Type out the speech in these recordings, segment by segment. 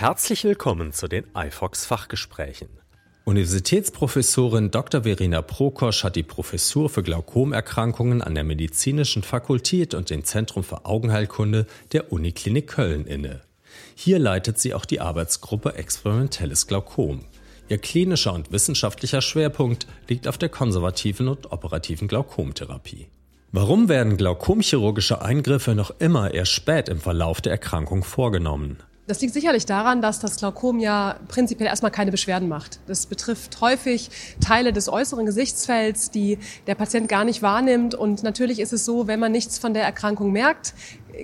Herzlich willkommen zu den iFox Fachgesprächen. Universitätsprofessorin Dr. Verena Prokosch hat die Professur für Glaukomerkrankungen an der Medizinischen Fakultät und dem Zentrum für Augenheilkunde der Uniklinik Köln inne. Hier leitet sie auch die Arbeitsgruppe Experimentelles Glaukom. Ihr klinischer und wissenschaftlicher Schwerpunkt liegt auf der konservativen und operativen Glaukomtherapie. Warum werden glaukomchirurgische Eingriffe noch immer erst spät im Verlauf der Erkrankung vorgenommen? Das liegt sicherlich daran, dass das Glaukom ja prinzipiell erstmal keine Beschwerden macht. Das betrifft häufig Teile des äußeren Gesichtsfelds, die der Patient gar nicht wahrnimmt. Und natürlich ist es so, wenn man nichts von der Erkrankung merkt,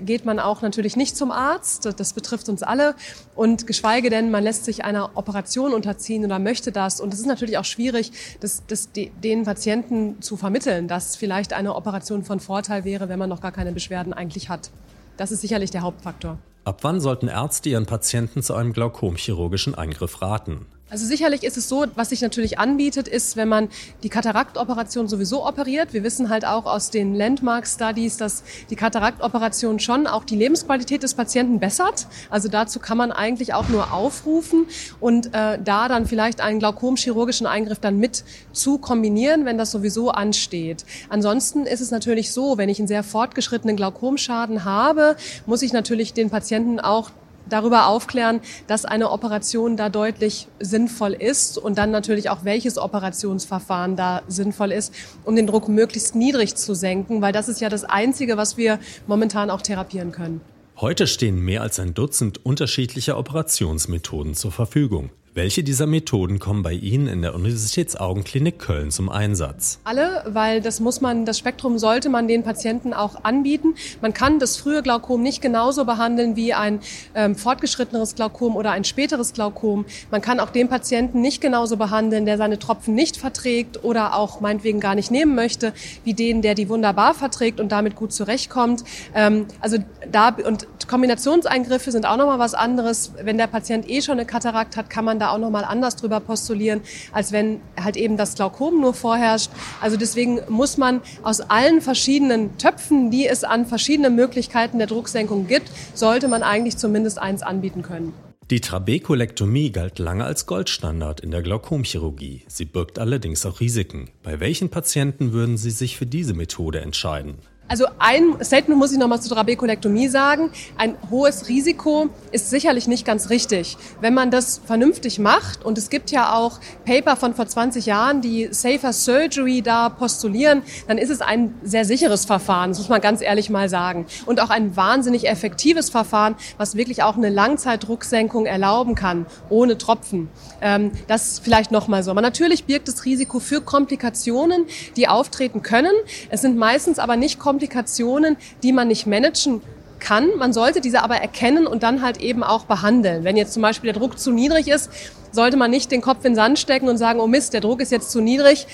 geht man auch natürlich nicht zum Arzt. Das betrifft uns alle. Und geschweige denn, man lässt sich einer Operation unterziehen oder möchte das. Und es ist natürlich auch schwierig, das, das den Patienten zu vermitteln, dass vielleicht eine Operation von Vorteil wäre, wenn man noch gar keine Beschwerden eigentlich hat. Das ist sicherlich der Hauptfaktor. Ab wann sollten Ärzte ihren Patienten zu einem glaukomchirurgischen Eingriff raten? Also sicherlich ist es so, was sich natürlich anbietet, ist, wenn man die Kataraktoperation sowieso operiert. Wir wissen halt auch aus den Landmark-Studies, dass die Kataraktoperation schon auch die Lebensqualität des Patienten bessert. Also dazu kann man eigentlich auch nur aufrufen und äh, da dann vielleicht einen glaukomchirurgischen Eingriff dann mit zu kombinieren, wenn das sowieso ansteht. Ansonsten ist es natürlich so, wenn ich einen sehr fortgeschrittenen Glaukomschaden habe, muss ich natürlich den Patienten auch darüber aufklären, dass eine Operation da deutlich sinnvoll ist und dann natürlich auch welches Operationsverfahren da sinnvoll ist, um den Druck möglichst niedrig zu senken, weil das ist ja das Einzige, was wir momentan auch therapieren können. Heute stehen mehr als ein Dutzend unterschiedlicher Operationsmethoden zur Verfügung. Welche dieser Methoden kommen bei Ihnen in der Universitätsaugenklinik Köln zum Einsatz? Alle, weil das muss man, das Spektrum sollte man den Patienten auch anbieten. Man kann das frühe Glaukom nicht genauso behandeln wie ein ähm, fortgeschritteneres Glaukom oder ein späteres Glaukom. Man kann auch den Patienten nicht genauso behandeln, der seine Tropfen nicht verträgt oder auch meinetwegen gar nicht nehmen möchte, wie den, der die wunderbar verträgt und damit gut zurechtkommt. Ähm, also da und Kombinationseingriffe sind auch nochmal was anderes. Wenn der Patient eh schon eine Katarakt hat, kann man da auch nochmal anders drüber postulieren, als wenn halt eben das Glaukom nur vorherrscht. Also deswegen muss man aus allen verschiedenen Töpfen, die es an verschiedenen Möglichkeiten der Drucksenkung gibt, sollte man eigentlich zumindest eins anbieten können. Die Trabekulektomie galt lange als Goldstandard in der Glaukomchirurgie. Sie birgt allerdings auch Risiken. Bei welchen Patienten würden Sie sich für diese Methode entscheiden? Also ein Statement muss ich nochmal zur Trabekulektomie sagen. Ein hohes Risiko ist sicherlich nicht ganz richtig. Wenn man das vernünftig macht, und es gibt ja auch Paper von vor 20 Jahren, die Safer Surgery da postulieren, dann ist es ein sehr sicheres Verfahren, das muss man ganz ehrlich mal sagen. Und auch ein wahnsinnig effektives Verfahren, was wirklich auch eine Langzeitdrucksenkung erlauben kann, ohne Tropfen. Ähm, das vielleicht nochmal so. Aber natürlich birgt es Risiko für Komplikationen, die auftreten können. Es sind meistens aber nicht Komplikationen, Komplikationen, die man nicht managen kann. Man sollte diese aber erkennen und dann halt eben auch behandeln. Wenn jetzt zum Beispiel der Druck zu niedrig ist, sollte man nicht den Kopf in den Sand stecken und sagen, oh Mist, der Druck ist jetzt zu niedrig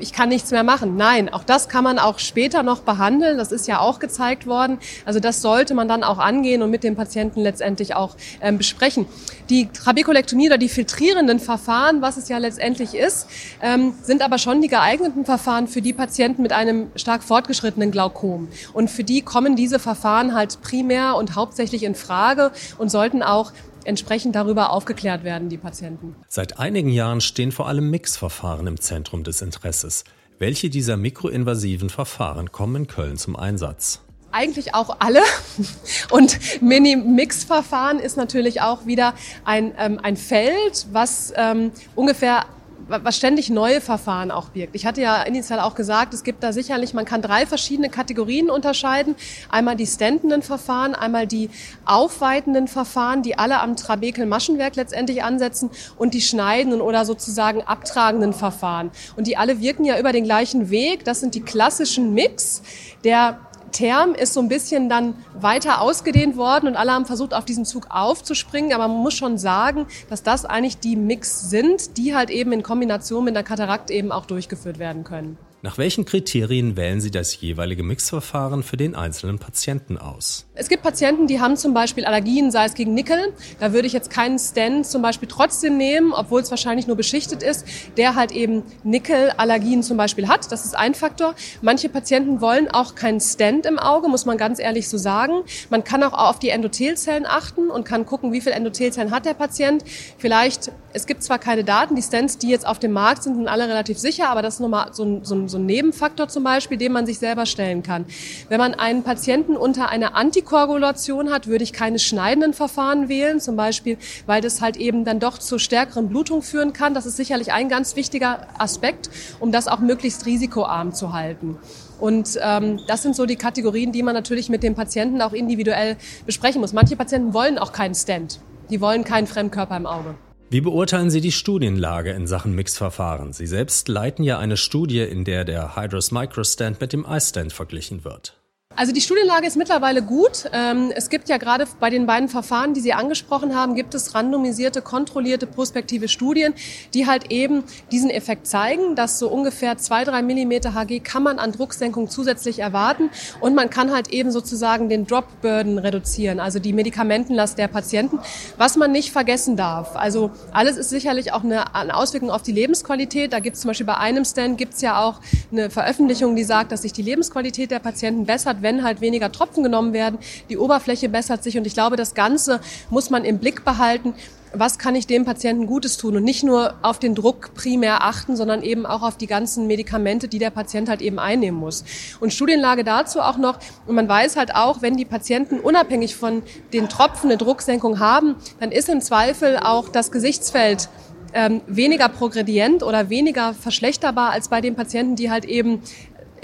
ich kann nichts mehr machen. Nein, auch das kann man auch später noch behandeln. Das ist ja auch gezeigt worden. Also das sollte man dann auch angehen und mit dem Patienten letztendlich auch ähm, besprechen. Die Trabekulektomie oder die filtrierenden Verfahren, was es ja letztendlich ist, ähm, sind aber schon die geeigneten Verfahren für die Patienten mit einem stark fortgeschrittenen Glaukom. Und für die kommen diese Verfahren halt primär und hauptsächlich in Frage und sollten auch entsprechend darüber aufgeklärt werden, die Patienten. Seit einigen Jahren stehen vor allem Mixverfahren im Zentrum des Interesses. Welche dieser mikroinvasiven Verfahren kommen in Köln zum Einsatz? eigentlich auch alle. Und Mini-Mix-Verfahren ist natürlich auch wieder ein, ähm, ein Feld, was ähm, ungefähr was ständig neue Verfahren auch birgt. Ich hatte ja initial auch gesagt, es gibt da sicherlich, man kann drei verschiedene Kategorien unterscheiden. Einmal die stentenden Verfahren, einmal die aufweitenden Verfahren, die alle am Trabekel-Maschenwerk letztendlich ansetzen und die schneidenden oder sozusagen abtragenden Verfahren. Und die alle wirken ja über den gleichen Weg. Das sind die klassischen Mix, der Term ist so ein bisschen dann weiter ausgedehnt worden und alle haben versucht, auf diesen Zug aufzuspringen. Aber man muss schon sagen, dass das eigentlich die Mix sind, die halt eben in Kombination mit einer Katarakt eben auch durchgeführt werden können. Nach welchen Kriterien wählen Sie das jeweilige Mixverfahren für den einzelnen Patienten aus? Es gibt Patienten, die haben zum Beispiel Allergien, sei es gegen Nickel. Da würde ich jetzt keinen Stand zum Beispiel trotzdem nehmen, obwohl es wahrscheinlich nur beschichtet ist, der halt eben Nickelallergien zum Beispiel hat. Das ist ein Faktor. Manche Patienten wollen auch keinen Stand im Auge, muss man ganz ehrlich so sagen. Man kann auch auf die Endothelzellen achten und kann gucken, wie viele Endothelzellen hat der Patient. Vielleicht, es gibt zwar keine Daten, die Stents, die jetzt auf dem Markt sind, sind alle relativ sicher, aber das ist nochmal so ein, so ein so ein Nebenfaktor zum Beispiel, den man sich selber stellen kann. Wenn man einen Patienten unter einer Antikoagulation hat, würde ich keine schneidenden Verfahren wählen, zum Beispiel, weil das halt eben dann doch zu stärkeren Blutung führen kann. Das ist sicherlich ein ganz wichtiger Aspekt, um das auch möglichst risikoarm zu halten. Und ähm, das sind so die Kategorien, die man natürlich mit dem Patienten auch individuell besprechen muss. Manche Patienten wollen auch keinen Stent. Die wollen keinen Fremdkörper im Auge. Wie beurteilen Sie die Studienlage in Sachen Mixverfahren? Sie selbst leiten ja eine Studie, in der der Hydros Microstand mit dem iStent verglichen wird. Also die Studienlage ist mittlerweile gut. Ähm, es gibt ja gerade bei den beiden Verfahren, die Sie angesprochen haben, gibt es randomisierte, kontrollierte, prospektive Studien, die halt eben diesen Effekt zeigen, dass so ungefähr zwei, drei Millimeter Hg kann man an Drucksenkung zusätzlich erwarten und man kann halt eben sozusagen den Drop Burden reduzieren, also die Medikamentenlast der Patienten, was man nicht vergessen darf. Also alles ist sicherlich auch eine Auswirkung auf die Lebensqualität. Da gibt es zum Beispiel bei einem Stand gibt es ja auch eine Veröffentlichung, die sagt, dass sich die Lebensqualität der Patienten bessert, wenn halt weniger Tropfen genommen werden. Die Oberfläche bessert sich und ich glaube, das Ganze muss man im Blick behalten was kann ich dem Patienten Gutes tun und nicht nur auf den Druck primär achten, sondern eben auch auf die ganzen Medikamente, die der Patient halt eben einnehmen muss. Und Studienlage dazu auch noch, und man weiß halt auch, wenn die Patienten unabhängig von den Tropfen eine Drucksenkung haben, dann ist im Zweifel auch das Gesichtsfeld ähm, weniger progredient oder weniger verschlechterbar als bei den Patienten, die halt eben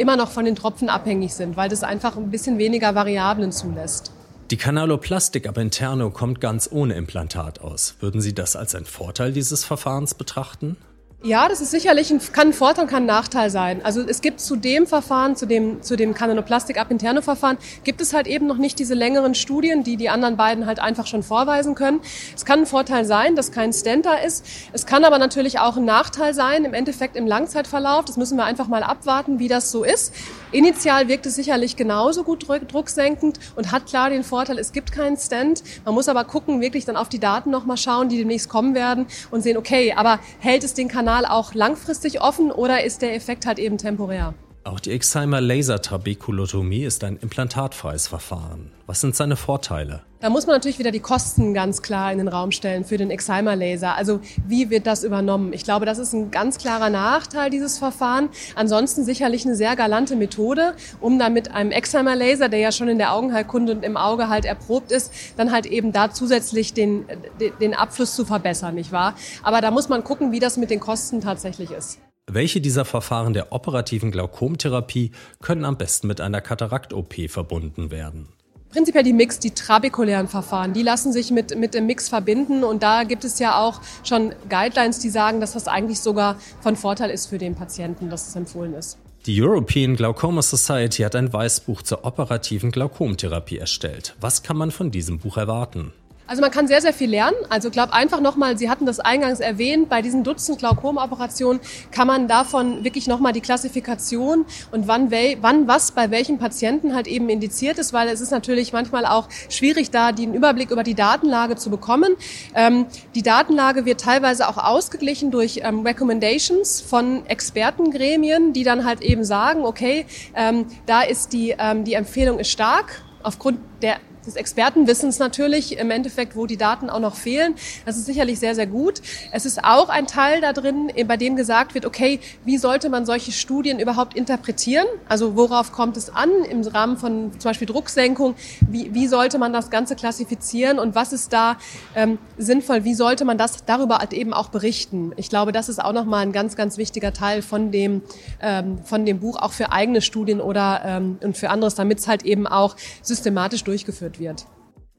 immer noch von den Tropfen abhängig sind, weil das einfach ein bisschen weniger Variablen zulässt. Die Canaloplastik ab interno kommt ganz ohne Implantat aus. Würden Sie das als einen Vorteil dieses Verfahrens betrachten? Ja, das ist sicherlich ein, kann ein Vorteil, kann ein Nachteil sein. Also es gibt zu dem Verfahren, zu dem, zu dem Canaloplastik ab interno Verfahren, gibt es halt eben noch nicht diese längeren Studien, die die anderen beiden halt einfach schon vorweisen können. Es kann ein Vorteil sein, dass kein Stent da ist. Es kann aber natürlich auch ein Nachteil sein, im Endeffekt im Langzeitverlauf. Das müssen wir einfach mal abwarten, wie das so ist. Initial wirkt es sicherlich genauso gut drucksenkend und hat klar den Vorteil, es gibt keinen Stent. Man muss aber gucken, wirklich dann auf die Daten nochmal schauen, die demnächst kommen werden und sehen, okay, aber hält es den Kanal Kanal auch langfristig offen oder ist der Effekt halt eben temporär? Auch die Exheimer Lasertrabekulotomie ist ein implantatfreies Verfahren. Was sind seine Vorteile? Da muss man natürlich wieder die Kosten ganz klar in den Raum stellen für den Exheimer Laser. Also wie wird das übernommen? Ich glaube, das ist ein ganz klarer Nachteil dieses Verfahren. Ansonsten sicherlich eine sehr galante Methode, um dann mit einem Exheimer Laser, der ja schon in der Augenheilkunde und im Auge halt erprobt ist, dann halt eben da zusätzlich den, den Abfluss zu verbessern, nicht wahr? Aber da muss man gucken, wie das mit den Kosten tatsächlich ist. Welche dieser Verfahren der operativen Glaukomtherapie können am besten mit einer Katarakt-OP verbunden werden? Prinzipiell die Mix, die trabekulären Verfahren, die lassen sich mit, mit dem Mix verbinden und da gibt es ja auch schon Guidelines, die sagen, dass das eigentlich sogar von Vorteil ist für den Patienten, dass es empfohlen ist. Die European Glaucoma Society hat ein Weißbuch zur operativen Glaukomtherapie erstellt. Was kann man von diesem Buch erwarten? Also man kann sehr, sehr viel lernen. Also glaube einfach nochmal, Sie hatten das eingangs erwähnt, bei diesen Dutzend Glaukomoperationen kann man davon wirklich nochmal die Klassifikation und wann, wann was bei welchen Patienten halt eben indiziert ist, weil es ist natürlich manchmal auch schwierig, da den Überblick über die Datenlage zu bekommen. Ähm, die Datenlage wird teilweise auch ausgeglichen durch ähm, Recommendations von Expertengremien, die dann halt eben sagen, okay, ähm, da ist die, ähm, die Empfehlung ist stark aufgrund der des Expertenwissens natürlich im Endeffekt, wo die Daten auch noch fehlen. Das ist sicherlich sehr, sehr gut. Es ist auch ein Teil da drin, bei dem gesagt wird, okay, wie sollte man solche Studien überhaupt interpretieren? Also worauf kommt es an im Rahmen von zum Beispiel Drucksenkung? Wie, wie sollte man das Ganze klassifizieren und was ist da ähm, sinnvoll? Wie sollte man das darüber halt eben auch berichten? Ich glaube, das ist auch nochmal ein ganz, ganz wichtiger Teil von dem, ähm, von dem Buch, auch für eigene Studien oder ähm, und für anderes, damit es halt eben auch systematisch durchgeführt durchgeführt wird.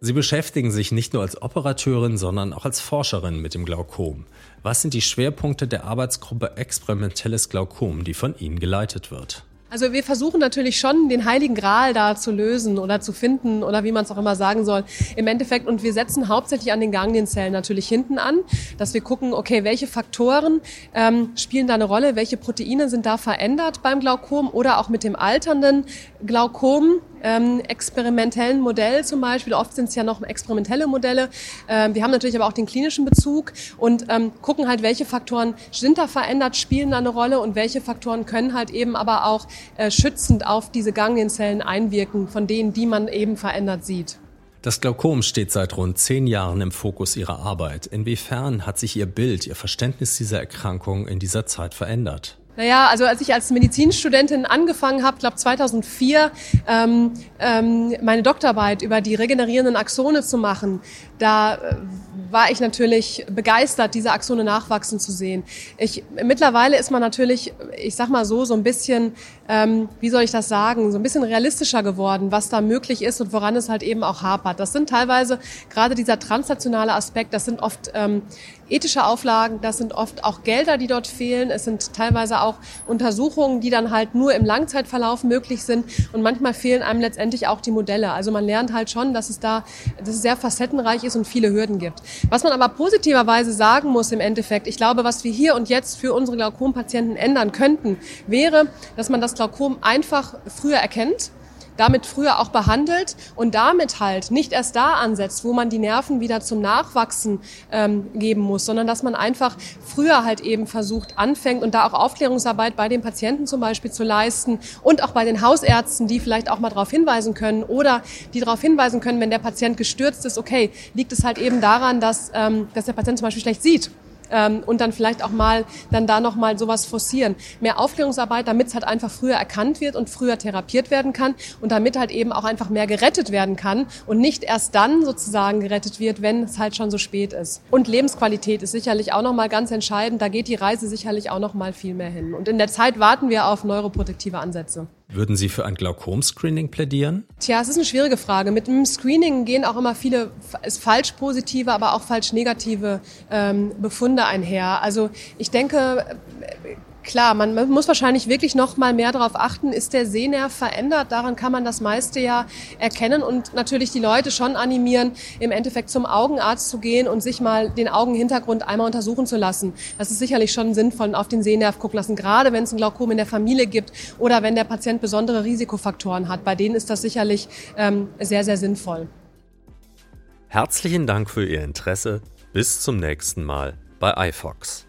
Sie beschäftigen sich nicht nur als Operateurin, sondern auch als Forscherin mit dem Glaukom. Was sind die Schwerpunkte der Arbeitsgruppe Experimentelles Glaukom, die von Ihnen geleitet wird? Also wir versuchen natürlich schon, den heiligen Gral da zu lösen oder zu finden oder wie man es auch immer sagen soll. Im Endeffekt, und wir setzen hauptsächlich an den Ganglienzellen natürlich hinten an, dass wir gucken, okay, welche Faktoren ähm, spielen da eine Rolle, welche Proteine sind da verändert beim Glaukom oder auch mit dem alternden Glaukom ähm, experimentellen Modell zum Beispiel. Oft sind es ja noch experimentelle Modelle. Ähm, wir haben natürlich aber auch den klinischen Bezug und ähm, gucken halt, welche Faktoren sind da verändert, spielen da eine Rolle und welche Faktoren können halt eben aber auch äh, schützend auf diese Ganglienzellen einwirken, von denen, die man eben verändert sieht. Das Glaukom steht seit rund zehn Jahren im Fokus Ihrer Arbeit. Inwiefern hat sich Ihr Bild, Ihr Verständnis dieser Erkrankung in dieser Zeit verändert? Naja, also als ich als Medizinstudentin angefangen habe, glaube 2004, ähm, ähm, meine Doktorarbeit über die regenerierenden Axone zu machen, da äh, war ich natürlich begeistert, diese Axone nachwachsen zu sehen. Ich, mittlerweile ist man natürlich, ich sag mal so, so ein bisschen, ähm, wie soll ich das sagen, so ein bisschen realistischer geworden, was da möglich ist und woran es halt eben auch hapert. Das sind teilweise gerade dieser translationale Aspekt, das sind oft ähm, ethische Auflagen, das sind oft auch Gelder, die dort fehlen. Es sind teilweise auch Untersuchungen, die dann halt nur im Langzeitverlauf möglich sind und manchmal fehlen einem letztendlich auch die Modelle. Also man lernt halt schon, dass es da, dass es sehr facettenreich ist und viele Hürden gibt. Was man aber positiverweise sagen muss im Endeffekt, ich glaube, was wir hier und jetzt für unsere Glaukompatienten ändern könnten, wäre, dass man das Glaukom einfach früher erkennt damit früher auch behandelt und damit halt nicht erst da ansetzt, wo man die Nerven wieder zum Nachwachsen ähm, geben muss, sondern dass man einfach früher halt eben versucht, anfängt und da auch Aufklärungsarbeit bei den Patienten zum Beispiel zu leisten und auch bei den Hausärzten, die vielleicht auch mal darauf hinweisen können oder die darauf hinweisen können, wenn der Patient gestürzt ist, okay, liegt es halt eben daran, dass, ähm, dass der Patient zum Beispiel schlecht sieht ähm, und dann vielleicht auch mal dann da noch mal sowas forcieren. Mehr Aufklärungsarbeit, damit es halt einfach früher erkannt wird und früher therapiert werden kann und damit halt eben auch einfach mehr gerettet werden kann und nicht erst dann sozusagen gerettet wird, wenn es halt schon so spät ist. Und Lebensqualität ist sicherlich auch noch mal ganz entscheidend. Da geht die Reise sicherlich auch noch mal viel mehr hin. Und in der Zeit warten wir auf neuroprotektive Ansätze. Würden Sie für ein Glaukom-Screening plädieren? Tja, es ist eine schwierige Frage. Mit dem Screening gehen auch immer viele falsch positive, aber auch falsch negative ähm, Befunde einher. Also ich denke, Klar, man muss wahrscheinlich wirklich noch mal mehr darauf achten, ist der Sehnerv verändert? Daran kann man das meiste ja erkennen und natürlich die Leute schon animieren, im Endeffekt zum Augenarzt zu gehen und sich mal den Augenhintergrund einmal untersuchen zu lassen. Das ist sicherlich schon sinnvoll auf den Sehnerv gucken lassen, gerade wenn es ein Glaukom in der Familie gibt oder wenn der Patient besondere Risikofaktoren hat. Bei denen ist das sicherlich ähm, sehr, sehr sinnvoll. Herzlichen Dank für Ihr Interesse. Bis zum nächsten Mal bei iFox.